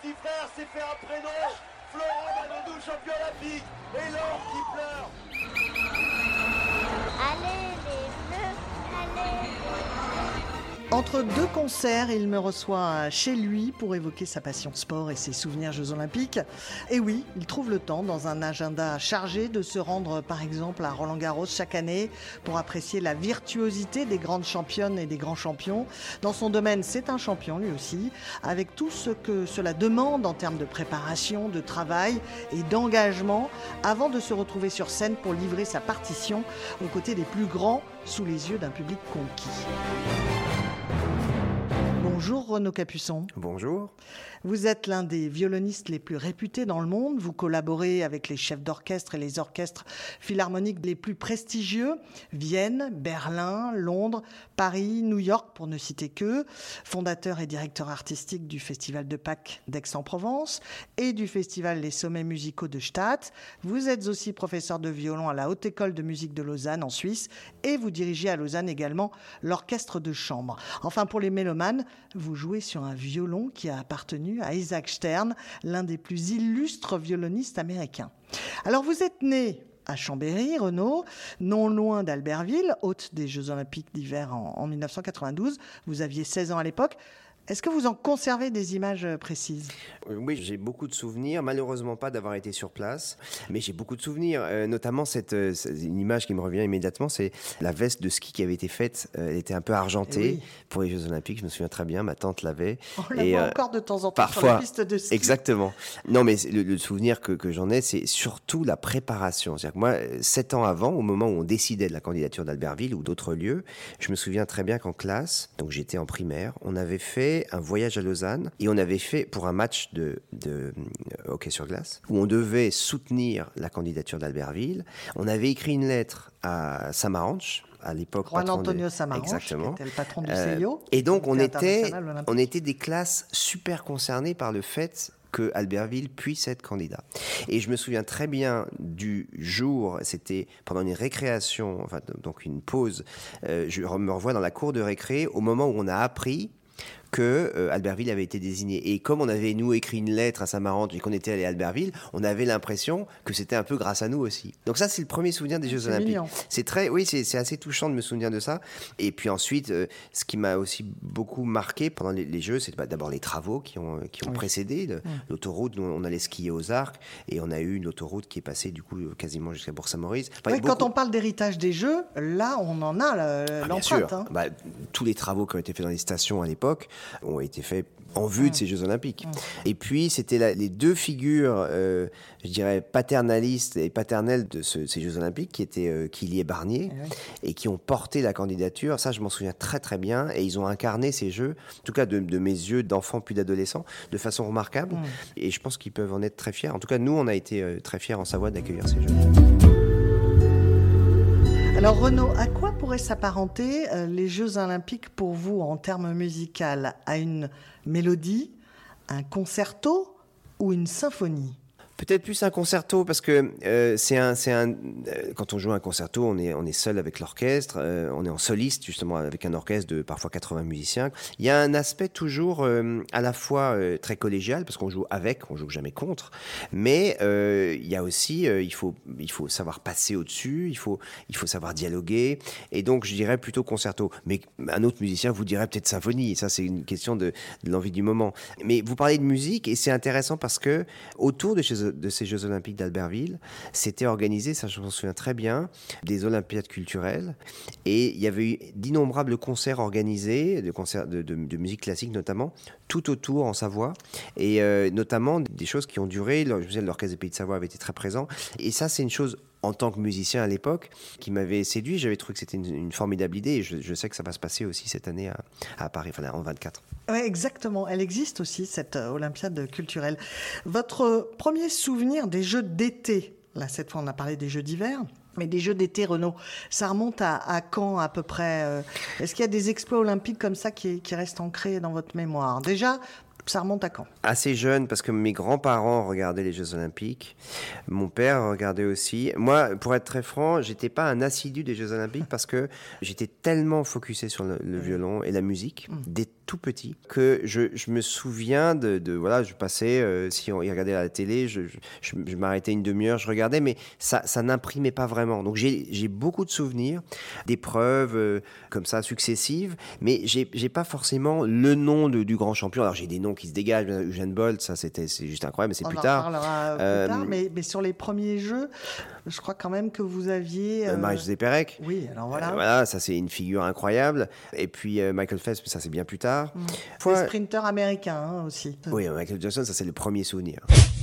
Petit frère s'est fait un prénom. Florent Manodou, champion olympique. Et l'or qui pleure. Entre deux concerts, il me reçoit chez lui pour évoquer sa passion sport et ses souvenirs Jeux Olympiques. Et oui, il trouve le temps dans un agenda chargé de se rendre par exemple à Roland Garros chaque année pour apprécier la virtuosité des grandes championnes et des grands champions. Dans son domaine, c'est un champion lui aussi, avec tout ce que cela demande en termes de préparation, de travail et d'engagement avant de se retrouver sur scène pour livrer sa partition aux côtés des plus grands sous les yeux d'un public conquis. Bonjour Renaud Capuçon. Bonjour. Vous êtes l'un des violonistes les plus réputés dans le monde. Vous collaborez avec les chefs d'orchestre et les orchestres philharmoniques les plus prestigieux. Vienne, Berlin, Londres, Paris, New York, pour ne citer que. Fondateur et directeur artistique du Festival de Pâques d'Aix-en-Provence et du Festival Les Sommets Musicaux de Stadt. Vous êtes aussi professeur de violon à la Haute École de Musique de Lausanne en Suisse et vous dirigez à Lausanne également l'orchestre de chambre. Enfin, pour les mélomanes, vous jouez sur un violon qui a appartenu à Isaac Stern, l'un des plus illustres violonistes américains. Alors vous êtes né à Chambéry, Renaud, non loin d'Albertville, hôte des Jeux Olympiques d'hiver en, en 1992. Vous aviez 16 ans à l'époque. Est-ce que vous en conservez des images euh, précises? Euh, Oui, j'ai beaucoup de souvenirs. Malheureusement pas d'avoir été sur place, mais j'ai beaucoup de souvenirs. Euh, notamment cette, euh, une image qui me revient immédiatement, c'est la veste de ski qui avait été faite. Euh, elle était un peu argentée Eh oui. pour les Jeux Olympiques. Je me souviens très bien. Ma tante l'avait. On la Et, voit encore de temps en temps sur parfois, la piste de ski. Exactement. Non, mais le, le souvenir que, que j'en ai, c'est surtout la préparation. C'est-à-dire que moi, sept ans avant, au moment où on décidait de la candidature d'Albertville ou d'autres lieux, je me souviens très bien qu'en classe, donc j'étais en primaire, on avait fait un voyage à Lausanne et on avait fait pour un match de, de euh, hockey sur glace où on devait soutenir la candidature d'Albertville. On avait écrit une lettre à Samaranch à l'époque. Juan patron de- Antonio Samaranch, Exactement. qui était le patron du Euh, CIO. et donc on était, on était des classes super concernées par le fait que Albertville puisse être candidat. Et je me souviens très bien du jour, c'était pendant une récréation, enfin donc une pause, euh, je me revois dans la cour de récré au moment où on a appris que euh, Albertville avait été désigné. Et comme on avait, nous, écrit une lettre à Samarante et qu'on était allé à Albertville, on avait l'impression que c'était un peu grâce à nous aussi. Donc ça, c'est le premier souvenir des Jeux C'est Olympiques. C'est très, oui, c'est assez touchant de me souvenir de ça. Et puis ensuite, euh, ce qui m'a aussi beaucoup marqué pendant les, les Jeux, c'est bah, d'abord les travaux qui ont, qui ont Oui. précédé le- l'autoroute. On allait skier aux Arcs et on a eu une autoroute qui est passée du coup quasiment jusqu'à Bourg-Saint-Maurice. Enfin, Oui, beaucoup- Quand on parle d'héritage des Jeux, là, on en a le- ah, l'empreinte. sûr. hein. Bah, tous les travaux qui ont été faits dans les stations à l'époque ont été faits en vue de ces Jeux Olympiques. Et puis, c'était les deux figures, euh, je dirais, paternalistes et paternelles de ce- ces Jeux Olympiques, qui étaient euh, Killy et Barnier, et qui ont porté la candidature. Ça, je m'en souviens très très bien. Et ils ont incarné ces Jeux, en tout cas de, de mes yeux d'enfant puis d'adolescent, de façon remarquable. Et je pense qu'ils peuvent en être très fiers. En tout cas, nous, on a été euh, très fiers en Savoie d'accueillir ces Jeux. Alors Renaud, à quoi pourraient s'apparenter euh, les Jeux olympiques pour vous en termes musicaux À une mélodie, un concerto ou une symphonie? Peut-être plus un concerto parce que euh, c'est un, c'est un. euh, quand on joue un concerto, on est, on est seul avec l'orchestre, euh, on est en soliste justement avec un orchestre de parfois 80 musiciens. Il y a un aspect toujours à la fois très collégial parce qu'on joue avec, on joue jamais contre, mais il y a aussi, il faut, il faut savoir passer au-dessus, il faut, il faut savoir dialoguer, et donc je dirais plutôt concerto. Mais un autre musicien vous dirait peut-être symphonie. Ça c'est une question de, de l'envie du moment. Mais vous parlez de musique et c'est intéressant parce que autour de, chez- de ces Jeux Olympiques d'Albertville, c'était organisé, ça je m'en souviens très bien, des Olympiades culturelles. Et il y avait eu d'innombrables concerts organisés, de concerts de, musique classique notamment, tout autour en Savoie. Et euh, notamment des choses qui ont duré. Je disais, l'Orchestre des Pays de Savoie avait été très présent. Et ça, c'est une chose en tant que musicien à l'époque qui m'avait séduit. J'avais trouvé que c'était une, formidable idée et je, je sais que ça va se passer aussi cette année à, à Paris, enfin en 24. Oui, exactement. Elle existe aussi, cette euh, Olympiade culturelle. Votre premier souvenir des Jeux d'été, là cette fois on a parlé des Jeux d'hiver, mais des Jeux d'été, Renaud, ça remonte à, à quand à peu près euh, Est-ce qu'il y a des exploits olympiques comme ça qui, qui restent ancrés dans votre mémoire? Déjà, ça remonte à quand? Assez jeune parce que mes grands-parents regardaient les Jeux Olympiques. Mon père regardait aussi. Moi, pour être très franc, j'étais pas un assidu des Jeux Olympiques parce que j'étais tellement focusé sur le, le violon et la musique dès tout petit que je, je me souviens de, de, voilà, je passais euh, si on regardait la télé, je, je, je- je m'arrêtais une demi-heure, je regardais, mais ça, ça n'imprimait pas vraiment. Donc j'ai beaucoup de souvenirs d'épreuves euh, comme ça successives, mais j'ai pas forcément le nom de- du grand champion. Alors j'ai des noms qui se dégagent, Usain Bolt, ça c'était c'est juste incroyable, mais c'est On plus en tard. parlera plus Euh, tard, mais, mais sur les premiers Jeux, je crois quand même que vous aviez... Euh, Marie-Josée Pérec. Oui, alors voilà. Voilà, ça c'est une figure incroyable. Et puis Michael Phelps, ça c'est bien plus tard. Les Fois- sprinteurs américains hein, aussi. Oui, Michael Johnson, ça c'est le premier souvenir.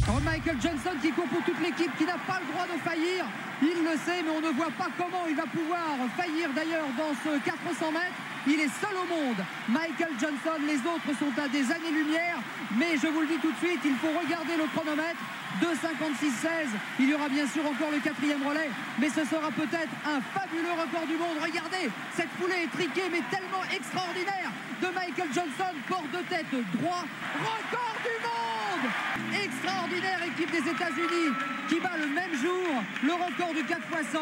Oh, Michael Johnson qui court pour toute l'équipe, qui n'a pas le droit de faillir. Il le sait, mais on ne voit pas comment il va pouvoir faillir d'ailleurs dans ce 400 mètres. Il est seul au monde. Michael Johnson, les autres sont à des années-lumière. Mais je vous le dis tout de suite, il faut regarder le chronomètre. 2,56,16. Il y aura bien sûr encore le quatrième relais, mais ce sera peut-être un fabuleux record du monde. Regardez, cette foulée est triquée, mais tellement extraordinaire de Michael Johnson, port de tête droit, record du monde Extraordinaire équipe des États-Unis qui bat le même jour le record du 4 x 100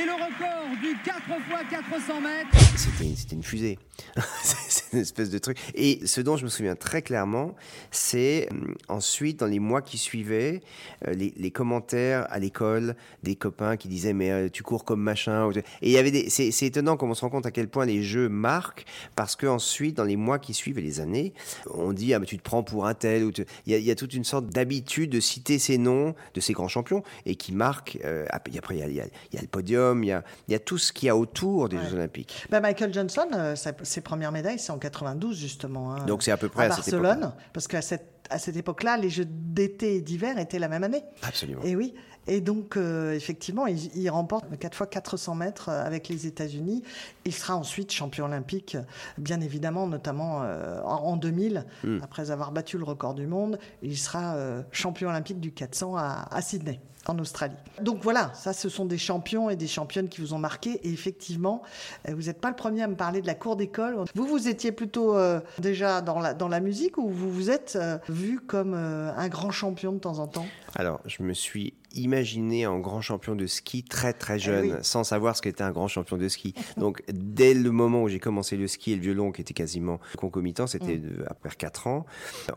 et le record du 4 x 400 mètres. C'était une, une fusée. c'est une espèce de truc. Et ce dont je me souviens très clairement, c'est euh, ensuite, dans les mois qui suivaient, euh, les, les commentaires à l'école des copains qui disaient Mais euh, tu cours comme machin. Et il y avait des. C'est étonnant comme on se rend compte à quel point les jeux marquent, parce que ensuite, dans les mois qui suivent et les années, on dit Ah, mais tu te prends pour un tel. ou Il y, a- il y a toute une sorte d'habitude de citer ces noms de ces grands champions et qui marquent. euh, après, il y a, y y le podium, il y a, il y a tout ce qu'il y a autour des Jeux Olympiques. Ben, Michael Johnson, euh, sa- ses premières médailles, c'est en 92 justement. hein, Donc c'est à peu près à à cette Barcelone, parce qu'à cette, à cette époque-là, les Jeux d'été et d'hiver étaient la même année. Absolument. Et oui. Et donc, euh, effectivement, il, il remporte 4 fois 400 mètres euh, avec les États-Unis. Il sera ensuite champion olympique, bien évidemment, notamment euh, en, en 2000, Hmm. après avoir battu le record du monde. Il sera euh, champion olympique du 400 à, à Sydney, en Australie. Donc voilà, ça, ce sont des champions et des championnes qui vous ont marqué. Et effectivement, euh, vous n'êtes pas le premier à me parler de la cour d'école. Vous, vous étiez plutôt euh, déjà dans la, musique ou vous vous êtes euh, vu comme un grand champion de temps en temps? Alors, je me suis imaginé en grand champion de ski très très jeune, Eh oui. sans savoir ce qu'était un grand champion de ski. Donc, dès le moment où j'ai commencé le ski et le violon, qui était quasiment concomitant, c'était de- après 4 ans,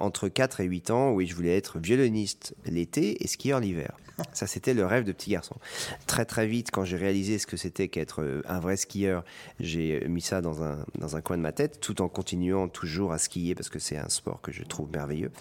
entre 4 et 8 ans, oui, je voulais être violoniste l'été et skieur l'hiver. Ça, c'était le rêve de petit garçon. Très très vite, quand j'ai réalisé ce que c'était qu'être euh, un vrai skieur, j'ai mis ça dans un, dans un coin de ma tête, tout en continuant toujours à skier, parce que c'est un sport que je trouve merveilleux.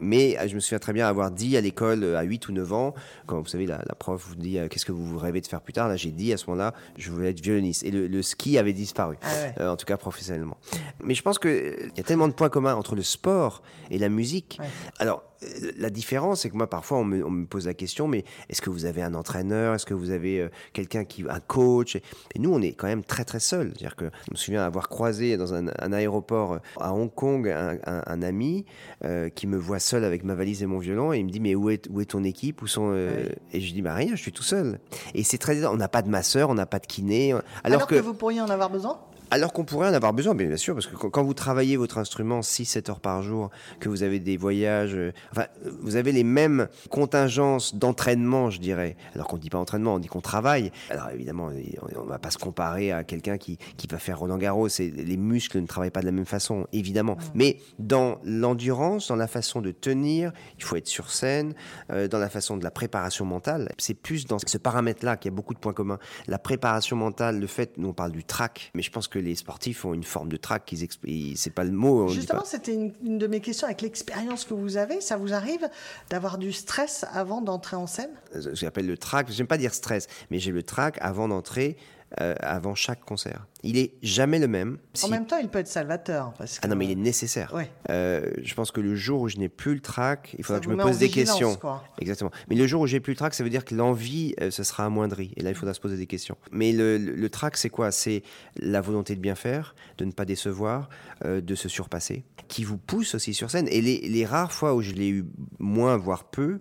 Mais euh, je me souviens très bien avoir dit à l'école euh, à 8 ou 9 ans, quand vous savez, la, la prof vous dit euh, qu'est-ce que vous rêvez de faire plus tard. Là, j'ai dit à ce moment-là, je voulais être violoniste. Et le, le ski avait disparu, Ah ouais. euh, en tout cas professionnellement. Mais je pense qu'il y a tellement de points communs entre le sport et la musique. Ouais. Alors, euh, la différence, c'est que moi, parfois, on me, on me pose la question, mais est-ce que vous avez un entraîneur? Est-ce que vous avez euh, quelqu'un qui, un coach? Et nous, on est quand même très, très seuls. C'est-à-dire que je me souviens avoir croisé dans un, un aéroport euh, à Hong Kong un, un- un ami euh, qui me voit seul avec ma valise et mon violon et il me dit mais où est, où est ton équipe? Où sont euh, Et je dis bah rien, je suis tout seul. Et c'est très, on n'a pas de masseur, on n'a pas de kiné. Alors, Alors, que... vous pourriez en avoir besoin? Alors qu'on pourrait en avoir besoin, bien, sûr, parce que quand, vous travaillez votre instrument 6-7 heures par jour, que vous avez des voyages, euh, enfin, vous avez les mêmes contingences d'entraînement, je dirais. Alors qu'on ne dit pas entraînement, on dit qu'on travaille. Alors évidemment, on ne va pas se comparer à quelqu'un qui, qui va faire Roland Garros. Les muscles ne travaillent pas de la même façon, évidemment. Mais dans l'endurance, dans la façon de tenir, il faut être sur scène, euh, dans la façon de la préparation mentale, c'est plus dans ce paramètre-là qu'il y a beaucoup de points communs. La préparation mentale, le fait, nous on parle du track, mais je pense que les sportifs ont une forme de expliquent. C'est pas le mot. Justement, c'était une, une de mes questions avec l'expérience que vous avez. Ça vous arrive d'avoir du stress avant d'entrer en scène? Ce que j'appelle le track. J'aime pas dire stress, mais j'ai le track avant d'entrer euh, avant chaque concert. Il est jamais le même. En même temps, il peut être salvateur. Parce Ah non, mais il est nécessaire. Ouais. Euh, je pense que le jour où je n'ai plus le track, il faudra Ça que je me pose des questions. quoi. Exactement. Mais le jour où j'ai plus le track, ça veut dire que l'envie, euh, ce sera amoindri. Et là, il faudra se poser des questions. Mais le, le, le track, c'est quoi? C'est la volonté de bien faire, de ne pas décevoir, euh, de se surpasser, qui vous pousse aussi sur scène. Et les, les rares fois où je l'ai eu moins, voire peu,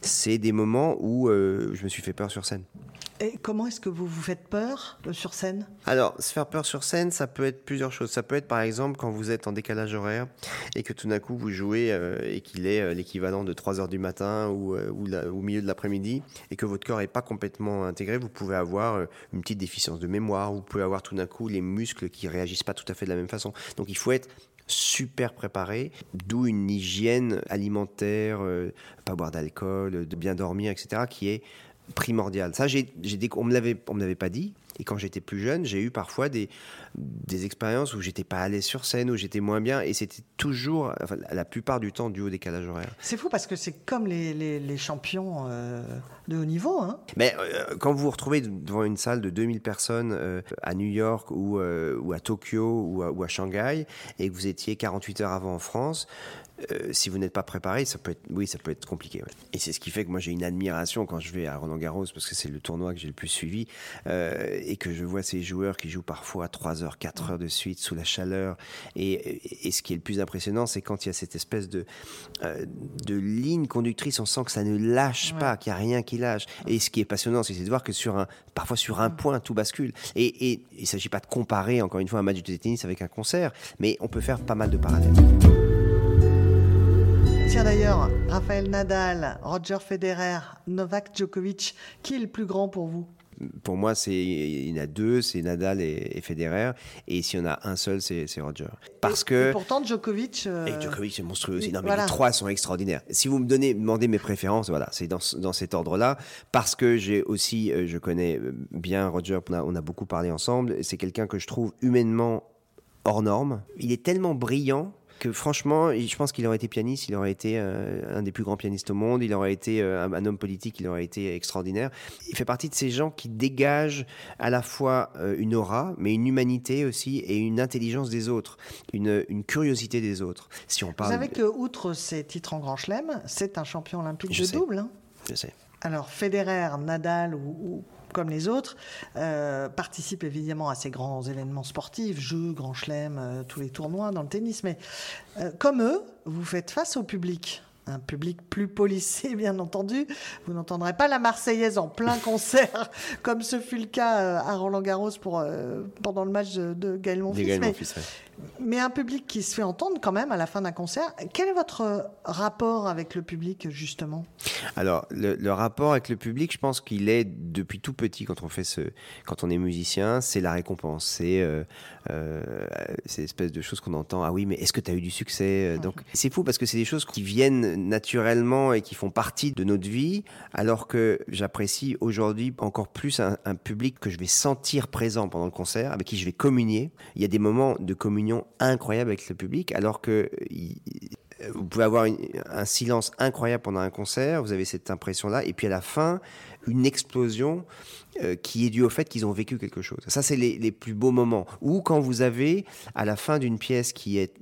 c'est des moments où je me suis fait peur sur scène. Et comment est-ce que vous vous faites peur euh, sur scène? Alors, se faire peur sur scène, ça peut être plusieurs choses. Ça peut être par exemple quand vous êtes en décalage horaire et que tout d'un coup vous jouez euh, et qu'il est euh, l'équivalent de 3 heures du matin ou, au milieu de l'après-midi et que votre corps n'est pas complètement intégré, vous pouvez avoir une petite déficience de mémoire, vous pouvez avoir tout d'un coup les muscles qui réagissent pas tout à fait de la même façon. Donc il faut être super préparé, d'où une hygiène alimentaire, pas boire d'alcool, de bien dormir, etc., qui est primordial. Ça, j'ai, j'ai on me l'avait, on me l'avait pas dit. Et quand j'étais plus jeune, j'ai eu parfois des, des expériences où j'étais pas allé sur scène, où j'étais moins bien, et c'était toujours, enfin, la plupart du temps, dû au décalage horaire. C'est fou parce que c'est comme les, les- les champions euh, de haut niveau. Hein. Mais euh, quand vous vous retrouvez devant une salle de 2000 personnes euh, à New York ou, ou à Tokyo ou à, ou à Shanghai et que vous étiez 48 heures avant en France, euh, si vous n'êtes pas préparé, ça peut être, oui, ça peut être compliqué. ouais. Et c'est ce qui fait que moi j'ai une admiration quand je vais à Roland Garros parce que c'est le tournoi que j'ai le plus suivi euh, et que je vois ces joueurs qui jouent parfois 3 heures, 4 heures de suite sous la chaleur. Et, ce qui est le plus impressionnant, c'est quand il y a cette espèce de, euh, de ligne conductrice, on sent que ça ne lâche pas, qu'il n'y a rien qui lâche. Et ce qui est passionnant, c'est c'est de voir que sur un, parfois sur un point, tout bascule. Et, et il ne s'agit pas de comparer, encore une fois, un match de tennis avec un concert, mais on peut faire pas mal de parallèles. Tiens d'ailleurs, Raphaël Nadal, Roger Federer, Novak Djokovic, qui est le plus grand pour vous? Pour moi, c'est il y en a deux, c'est Nadal et, et Federer. Et s'il y en a un seul, c'est Roger. Parce Et que pourtant, Djokovic. euh, Et Djokovic, c'est monstrueux aussi. Non, mais voilà. les trois sont extraordinaires. Si vous me donnez, demandez mes préférences, voilà, c'est dans, ce- dans cet ordre-là. Parce que j'ai aussi, euh, je connais euh, bien Roger, on a, on a beaucoup parlé ensemble. C'est quelqu'un que je trouve humainement hors norme. Il est tellement brillant que franchement, je pense qu'il aurait été pianiste, il aurait été euh, un des plus grands pianistes au monde, il aurait été euh, un, homme politique, il aurait été extraordinaire. Il fait partie de ces gens qui dégagent à la fois euh, une aura, mais une humanité aussi et une intelligence des autres, une, une curiosité des autres. Si on Vous parle, savez que, outre ses titres en Grand Chelem, c'est un champion olympique Je de sais. double. hein. je sais. Alors, Federer, Nadal ou, ou comme les autres, euh, participent évidemment à ces grands événements sportifs, Jeux, Grand Chelem, euh, tous les tournois dans le tennis. Mais euh, comme eux, vous faites face au public. Un public plus policé, bien entendu. Vous n'entendrez pas la Marseillaise en plein concert, comme ce fut le cas euh, à Roland-Garros pour, euh, pendant le match de, de Gaël Monfils. Mais- ouais. Mais un public qui se fait entendre quand même à la fin d'un concert. Quel est votre euh, rapport avec le public, justement? Alors, le, le rapport avec le public, je pense qu'il est depuis tout petit quand on fait ce, quand on est musicien, c'est la récompense, c'est euh, euh, ces espèces de choses qu'on entend. Ah oui, mais est-ce que tu as eu du succès Donc, c'est fou parce que c'est des choses qui viennent naturellement et qui font partie de notre vie, alors que j'apprécie aujourd'hui encore plus un, un public que je vais sentir présent pendant le concert, avec qui je vais communier. Il y a des moments de communion incroyables avec le public, alors que vous pouvez avoir un silence incroyable pendant un concert, vous avez cette impression-là, et puis à la fin, une explosion euh, qui est due au fait qu'ils ont vécu quelque chose. Ça, c'est les, plus beaux moments. Ou quand vous avez, à la fin d'une pièce qui est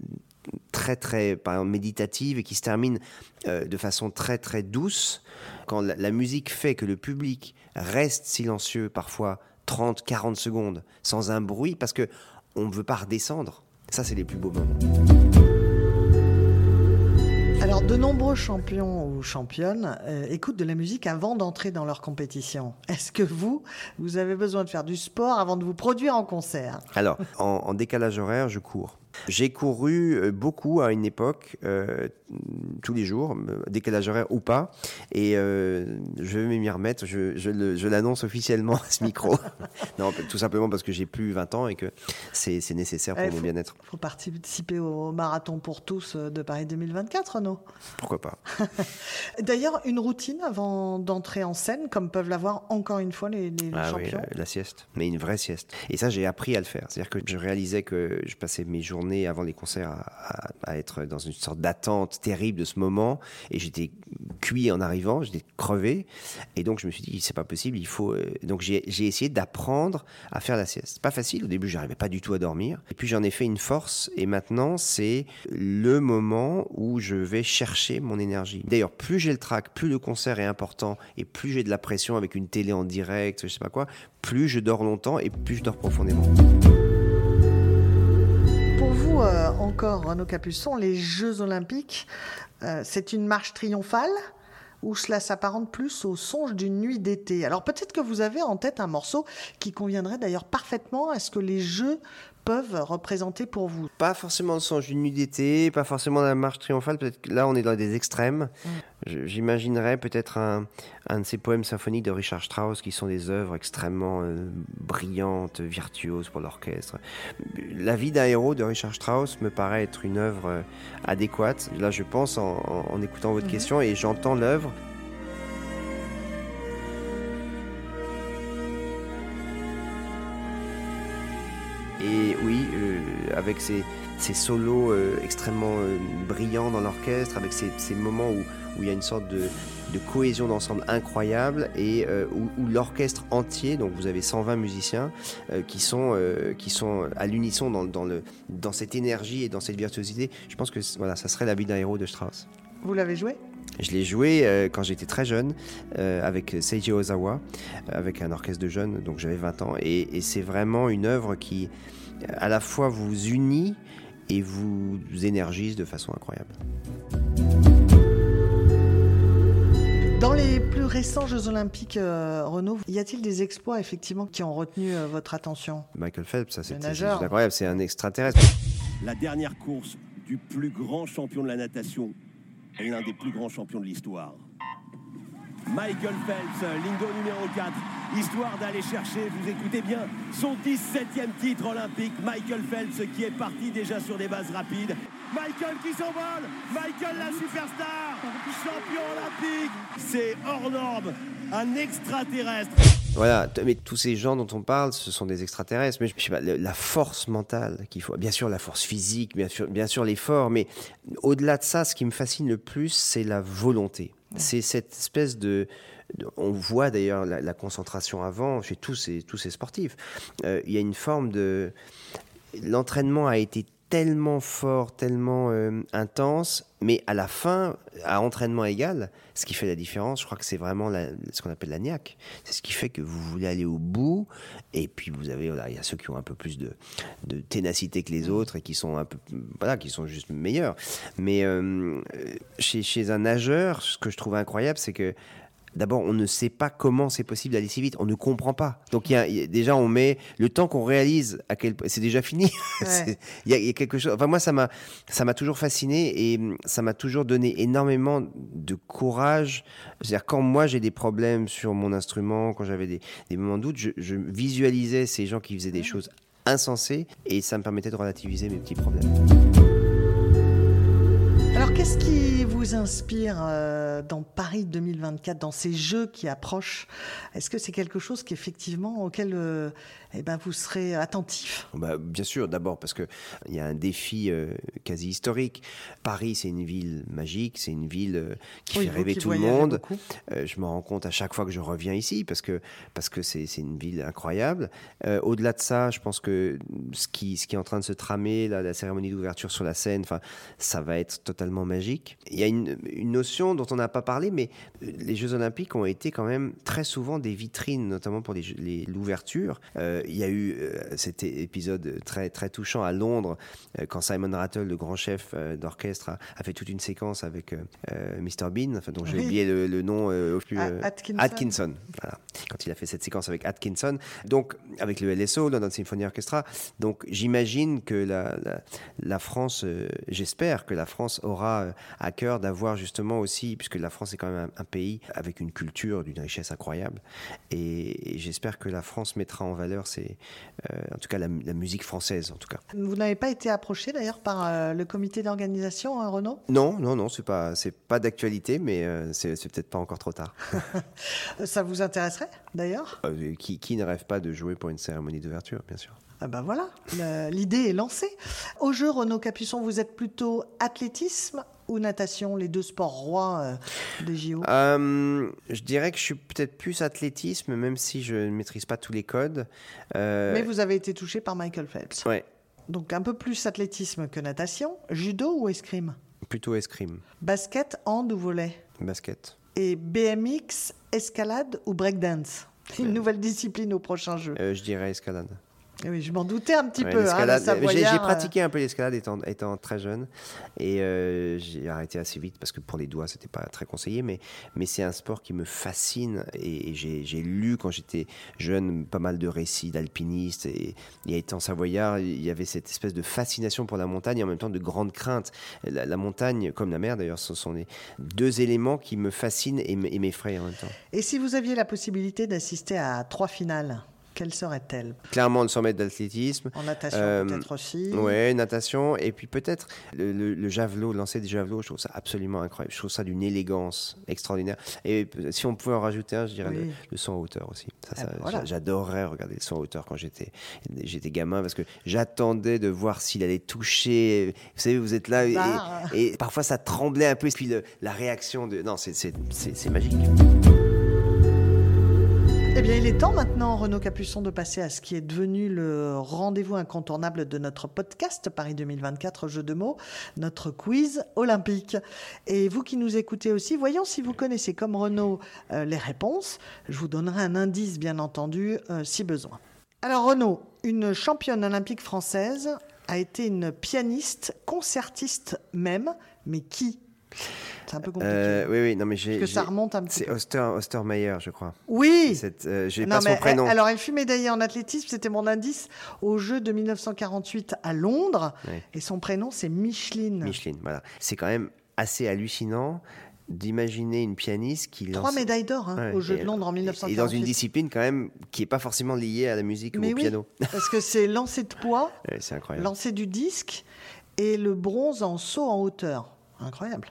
très, très, par exemple, méditative et qui se termine euh, de façon très, très douce, quand la, la musique fait que le public reste silencieux, parfois 30, 40 secondes, sans un bruit, parce que on ne veut pas redescendre. Ça, c'est les plus beaux moments. Alors, de nombreux champions ou championnes euh, écoutent de la musique avant d'entrer dans leur compétition. Est-ce que vous, vous avez besoin de faire du sport avant de vous produire en concert? Alors, en, en décalage horaire, je cours. J'ai couru euh, beaucoup à une époque, euh, tous les jours, euh, décalage horaire ou pas, et euh, je vais m'y remettre. Je, l'annonce officiellement à ce micro. non, tout simplement parce que j'ai plus 20 ans et que c'est nécessaire pour Eh, mon bien-être. Il faut participer au marathon pour tous de Paris 2024, Renaud. Pourquoi pas D'ailleurs, une routine avant d'entrer en scène, comme peuvent l'avoir encore une fois les, les Ah champions? la sieste, mais une vraie sieste. Et ça, j'ai appris à le faire. C'est-à-dire que je réalisais que je passais mes journées journée avant les concerts à, être dans une sorte d'attente terrible de ce moment. Et j'étais cuit en arrivant, j'étais crevé. Et donc je me suis dit, c'est pas possible, il faut. euh, Donc j'ai essayé d'apprendre à faire la sieste. Pas facile, au début j'arrivais pas du tout à dormir. Et puis j'en ai fait une force. Et maintenant c'est le moment où je vais chercher mon énergie. D'ailleurs, plus j'ai le track, plus le concert est important et plus j'ai de la pression avec une télé en direct, je sais pas quoi, plus je dors longtemps et plus je dors profondément. Vous, euh, encore, Renaud Capuçon, les Jeux Olympiques, euh, c'est une marche triomphale ou cela s'apparente plus au songe d'une nuit d'été Alors peut-être que vous avez en tête un morceau qui conviendrait d'ailleurs parfaitement à ce que les Jeux peuvent représenter pour vous. Pas forcément le songe d'une nuit d'été, pas forcément la marche triomphale, peut-être que là on est dans des extrêmes. Je- J'imaginerais peut-être un, un de ces poèmes symphoniques de Richard Strauss qui sont des œuvres extrêmement euh, brillantes, virtuoses pour l'orchestre. La vie d'un héros de Richard Strauss me paraît être une œuvre euh, adéquate. Là je pense en, en- en écoutant votre question et j'entends l'œuvre. Et oui, euh, avec ces, ces solos extrêmement brillants dans l'orchestre, avec ces, ces moments où, où il y a une sorte de, de cohésion d'ensemble incroyable et euh, où, où l'orchestre entier, donc vous avez 120 musiciens euh, qui, sont, euh, qui sont à l'unisson dans, dans, le, dans cette énergie et dans cette virtuosité. Je pense que voilà, ça serait la vie d'un héros de Strauss. Vous l'avez joué? Je l'ai joué euh, quand j'étais très jeune euh, avec Seiji Ozawa, euh, avec un orchestre de jeunes, donc j'avais 20 ans. Et, et c'est vraiment une œuvre qui, à la fois, vous unit et vous énergise de façon incroyable. Dans les plus récents Jeux Olympiques, euh, Renaud, y a-t-il des exploits effectivement qui ont retenu euh, votre attention? Michael Phelps, ça juste incroyable, c'est un extraterrestre. La dernière course du plus grand champion de la natation et l'un des plus grands champions de l'histoire. Michael Phelps, lingo numéro 4, histoire d'aller chercher, vous écoutez bien, son 17e titre olympique. Michael Phelps qui est parti déjà sur des bases rapides. Michael qui s'envole, Michael la superstar, champion olympique. C'est hors norme, un extraterrestre. Voilà, mais tous ces gens dont on parle, ce sont des extraterrestres. Mais je je sais pas, la force mentale qu'il faut, bien sûr la force physique, bien sûr, bien sûr l'effort, mais au-delà de ça, ce qui me fascine le plus, c'est la volonté. C'est cette espèce de, de- on voit d'ailleurs la, la concentration avant chez tous ces tous ces sportifs. Euh, il y a une forme de, l'entraînement a été tellement fort, tellement euh, intense, mais à la fin, à entraînement égal, ce qui fait la différence, je crois que c'est vraiment la- ce qu'on appelle la niaque. C'est ce qui fait que vous voulez aller au bout, et puis vous avez, voilà, il y a ceux qui ont un peu plus de, de ténacité que les autres et qui sont un peu, voilà, qui sont juste meilleurs. Mais euh, chez, chez un nageur, ce que je trouve incroyable, c'est que D'abord, on ne sait pas comment c'est possible d'aller si vite. On ne comprend pas. Donc, il y a- il y a- déjà, on met le temps qu'on réalise à quel point c'est déjà fini. Il y, a- il y a quelque chose. Enfin, moi, ça m'a, ça m'a toujours fasciné et hum, ça m'a toujours donné énormément de courage. C'est-à-dire, quand moi j'ai des problèmes sur mon instrument, quand j'avais des, des moments de doute, je, je visualisais ces gens qui faisaient des choses insensées et ça me permettait de relativiser mes petits problèmes. Alors, qu'est-ce qui vous inspire euh, dans Paris 2024, dans ces Jeux qui approchent Est-ce que c'est quelque chose qu'effectivement auquel euh, eh ben, vous serez attentif? Bah, bien sûr, d'abord parce que il y a un défi euh, quasi historique. Paris, c'est une ville magique, c'est une ville euh, qui Oui, fait vous rêver qui tout le monde. je me rends compte à chaque fois que je reviens ici parce que parce que c'est une ville incroyable. Au-delà de ça, je pense que ce qui ce qui est en train de se tramer, là, la cérémonie d'ouverture sur la scène, enfin, ça va être totalement magique. Il y a une, une notion dont on n'a pas parlé, mais euh, les Jeux Olympiques ont été quand même très souvent des vitrines, notamment pour l'ouverture. Euh, il y a eu euh, cet épisode très très touchant à Londres euh, quand Simon Rattle, le grand chef d'orchestre, a, a fait toute une séquence avec Mr Bean, enfin, dont j'ai Oui. oublié le, le nom au plus. Atkinson. Atkinson, voilà. Quand il a fait cette séquence avec Atkinson, donc avec le LSO, London Symphony Orchestra. Donc j'imagine que la, la, la France, j'espère que la France aura à cœur d'avoir justement aussi, puisque la France est quand même un, un pays avec une culture d'une richesse incroyable, et, et j'espère que la France mettra en valeur, ces, euh, en tout cas la, la musique française, en tout cas. Vous n'avez pas été approché d'ailleurs par euh, le comité d'organisation, hein, Renaud? Non, non, non, c'est pas, c'est pas d'actualité, mais euh, c'est c'est peut-être pas encore trop tard. Ça vous intéresserait d'ailleurs? Euh, qui, qui ne rêve pas de jouer pour une cérémonie d'ouverture, bien sûr Ah ben voilà, l'idée est lancée. Au jeu, Renaud Capuçon, vous êtes plutôt athlétisme ou natation, les deux sports rois euh, des JO Euh, je dirais que je suis peut-être plus athlétisme, même si je ne maîtrise pas tous les codes. Euh, Mais vous avez été touché par Michael Phelps. Ouais, Donc un peu plus athlétisme que natation. Judo ou escrime? Plutôt escrime, Basket, hand ou volet basket. Et BMX, escalade ou breakdance? Une nouvelle discipline au prochain jeu. Euh, je dirais escalade. Eh Oui, je m'en doutais un petit Ouais, peu. hein, j'ai- euh, pratiqué un peu l'escalade étant, étant très jeune et euh, j'ai arrêté assez vite parce que pour les doigts c'était pas très conseillé mais, mais c'est un sport qui me fascine et, et j'ai lu quand j'étais jeune pas mal de récits d'alpinistes et, et étant savoyard il y avait cette espèce de fascination pour la montagne et en même temps de grande crainte la, la montagne comme la mer d'ailleurs ce sont les deux éléments qui me fascinent et m'effraient en même temps. Et si vous aviez la possibilité d'assister à trois finales, quelles seraient-elles clairement le 100 mètres d'athlétisme En natation Euh, peut-être aussi Ouais, natation. Et puis peut-être le, le- le javelot, le lancer des javelots, je trouve ça absolument incroyable. Je trouve ça d'une élégance extraordinaire. Et si on pouvait en rajouter un, je dirais Oui. le, le saut en hauteur aussi. Ça, Ah, ça, bah voilà. j'a- J'adorerais regarder le saut en hauteur quand j'étais j'étais gamin parce que j'attendais de voir s'il allait toucher. Vous savez, vous êtes là et, Ah. et parfois ça tremblait un peu. Et puis la réaction de. Non, c'est magique. Eh il est temps maintenant, Renaud Capuçon, de passer à ce qui est devenu le rendez-vous incontournable de notre podcast Paris 2024 Jeux de mots, notre quiz olympique. Et vous qui nous écoutez aussi, voyons si vous connaissez comme Renaud euh, les réponses. Je vous donnerai un indice, bien entendu, euh, si besoin. Alors, Renaud, une championne olympique française a été une pianiste, concertiste même, mais qui? C'est un peu compliqué. Euh, oui, oui, non, mais j'ai. Parce que ça remonte un petit C'est peu. Oster, Ostermeyer, je crois. Oui Cette, euh, j'ai Non, pas son prénom. elle- alors, elle fut médaillée en athlétisme, c'était mon indice, au jeu de 1948 à Londres. Et son prénom, c'est Micheline. Micheline, voilà. C'est quand même assez hallucinant d'imaginer une pianiste qui lance... Trois médailles d'or hein, Ouais, au jeu et- de Londres en Et 1948. dans une discipline quand même qui est pas forcément liée à la musique ou Mais au oui, piano. parce que c'est lancer de poids, Ouais, c'est incroyable. lancer du disque et le bronze en saut en hauteur. Incroyable.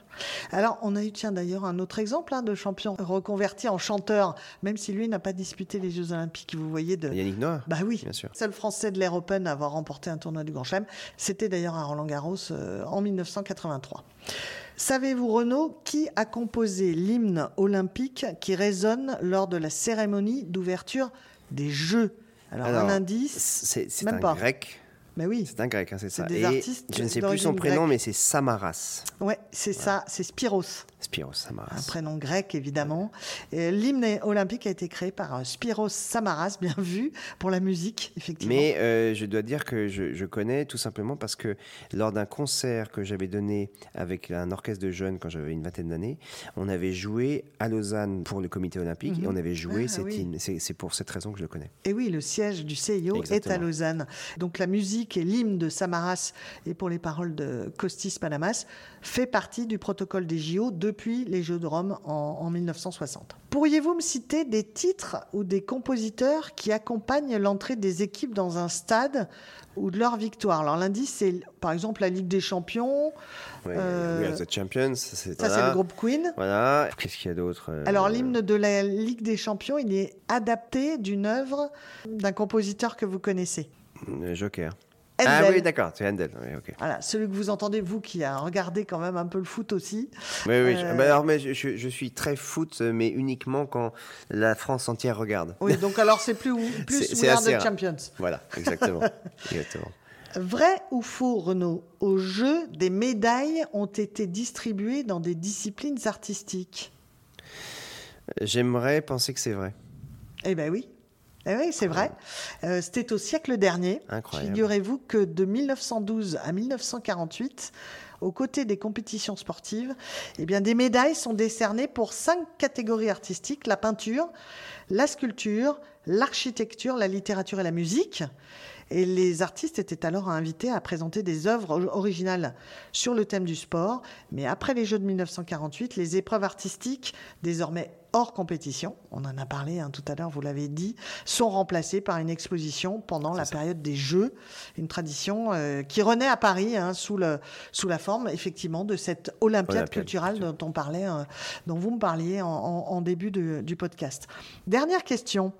Alors, on a eu, tiens, d'ailleurs, un autre exemple hein, de champion reconverti en chanteur, même si lui n'a pas disputé les Jeux Olympiques, vous voyez, de, Yannick Noah Bah oui, Bien sûr. seul Français de l'Air Open à avoir remporté un tournoi du Grand Chelem. C'était d'ailleurs à Roland Garros euh, en 1983. Savez-vous, Renaud, qui a composé l'hymne olympique qui résonne lors de la cérémonie d'ouverture des Jeux? Alors, Alors, un indice, C'est un pas. grec. Mais oui, C'est un grec, hein, c'est ça. des Et artistes je ne sais plus son prénom, mais c'est Samaras. ouais, c'est ça, c'est Spiros. Spiros Samaras. Un prénom grec, évidemment. L'hymne olympique a été créé par euh, Spiros Samaras, bien vu, pour la musique, effectivement. Mais euh, je dois dire que je, je connais tout simplement parce que lors d'un concert que j'avais donné avec un orchestre de jeunes quand j'avais une vingtaine d'années, on avait joué à Lausanne pour le comité olympique et on avait joué Ah, cet oui. hymne. C'est pour cette raison que je le connais. Et oui, le siège du CIO est à Lausanne. Donc la musique et l'hymne de Samaras, et pour les paroles de Costis Panamas, fait partie du protocole des JO depuis les Jeux de Rome en, en 1960. Pourriez-vous me citer des titres ou des compositeurs qui accompagnent l'entrée des équipes dans un stade ou de leur victoire? Alors l'indice, c'est par exemple la Ligue des Champions, Ouais, Euh, We Are the Champions. Ça, c'est voilà. le groupe Queen. Voilà. Qu'est-ce qu'il y a d'autre euh, Alors l'hymne de la Ligue des Champions, il est adapté d'une œuvre d'un compositeur que vous connaissez. euh, Ah oui, d'accord, c'est Handel. Oui. Voilà, celui que vous entendez, vous qui a regardé quand même un peu le foot aussi. Oui, oui. je- Euh, bah alors, mais je, je- suis très foot, mais uniquement quand la France entière regarde. Oui, donc alors c'est plus, plus C'est- rare. Champions. Voilà, exactement. exactement. Vrai ou faux, Renaud? Au jeu, des médailles ont été distribuées dans des disciplines artistiques. J'aimerais penser que c'est vrai. Eh bien oui. Eh oui, c'est vrai. Euh, C'était au siècle dernier. Incroyable. Figurez-vous que de 1912 à 1948, aux côtés des compétitions sportives, eh bien, des médailles sont décernées pour cinq catégories artistiques la peinture, la sculpture, l'architecture, la littérature et la musique. Et les artistes étaient alors invités à présenter des œuvres originales sur le thème du sport. Mais après les Jeux de 1948, les épreuves artistiques, désormais hors compétition, on en a parlé hein, tout à l'heure, vous l'avez dit, sont remplacées par une exposition pendant la période des Jeux, une tradition euh, qui renaît à Paris hein, sous, le, sous la forme effectivement de cette Olympiade, culturelle dont on parlait, euh, dont vous me parliez en, début du podcast. Dernière question.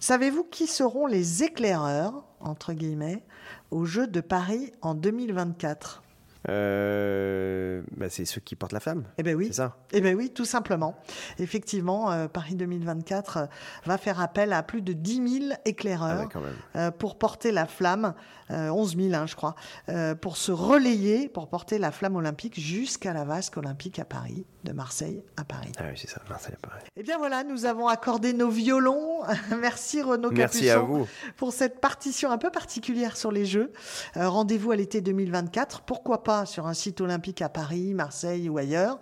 Savez-vous qui seront les éclaireurs, entre guillemets, aux Jeux de Paris en 2024 euh, bah, c'est ceux qui portent la flamme. Eh ben oui. Ça. Eh ben oui, tout simplement. Effectivement, euh, Paris 2024 euh, va faire appel à plus de 10 000 éclaireurs ah pour porter la flamme 11 euh, 000, hein, je crois, euh, pour se relayer, pour porter la flamme olympique jusqu'à la vasque olympique à Paris, de Marseille à Paris. Ah oui, c'est ça, Marseille à Paris. Eh bien voilà, nous avons accordé nos violons. Merci Renaud Merci à vous. pour cette partition un peu particulière sur les Jeux. Euh, rendez-vous à l'été 2024, pourquoi pas sur un site olympique à Paris, Marseille ou ailleurs.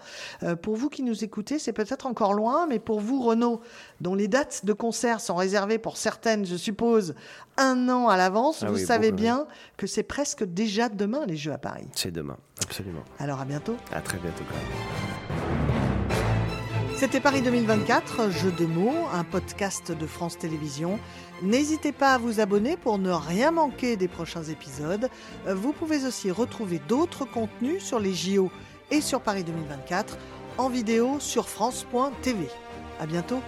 pour vous qui nous écoutez, c'est peut-être encore loin, mais pour vous, Renaud, dont les dates de concert sont réservées pour certaines, je suppose, un an à l'avance, ah vous savez bien que c'est presque déjà demain les Jeux à Paris. C'est demain, absolument. Alors à bientôt. À très bientôt quand C'était Paris 2024, Jeux de mots, un podcast de France Télévisions. N'hésitez pas à vous abonner pour ne rien manquer des prochains épisodes. Vous pouvez aussi retrouver d'autres contenus sur les JO et sur Paris 2024 en vidéo sur France.tv. À bientôt.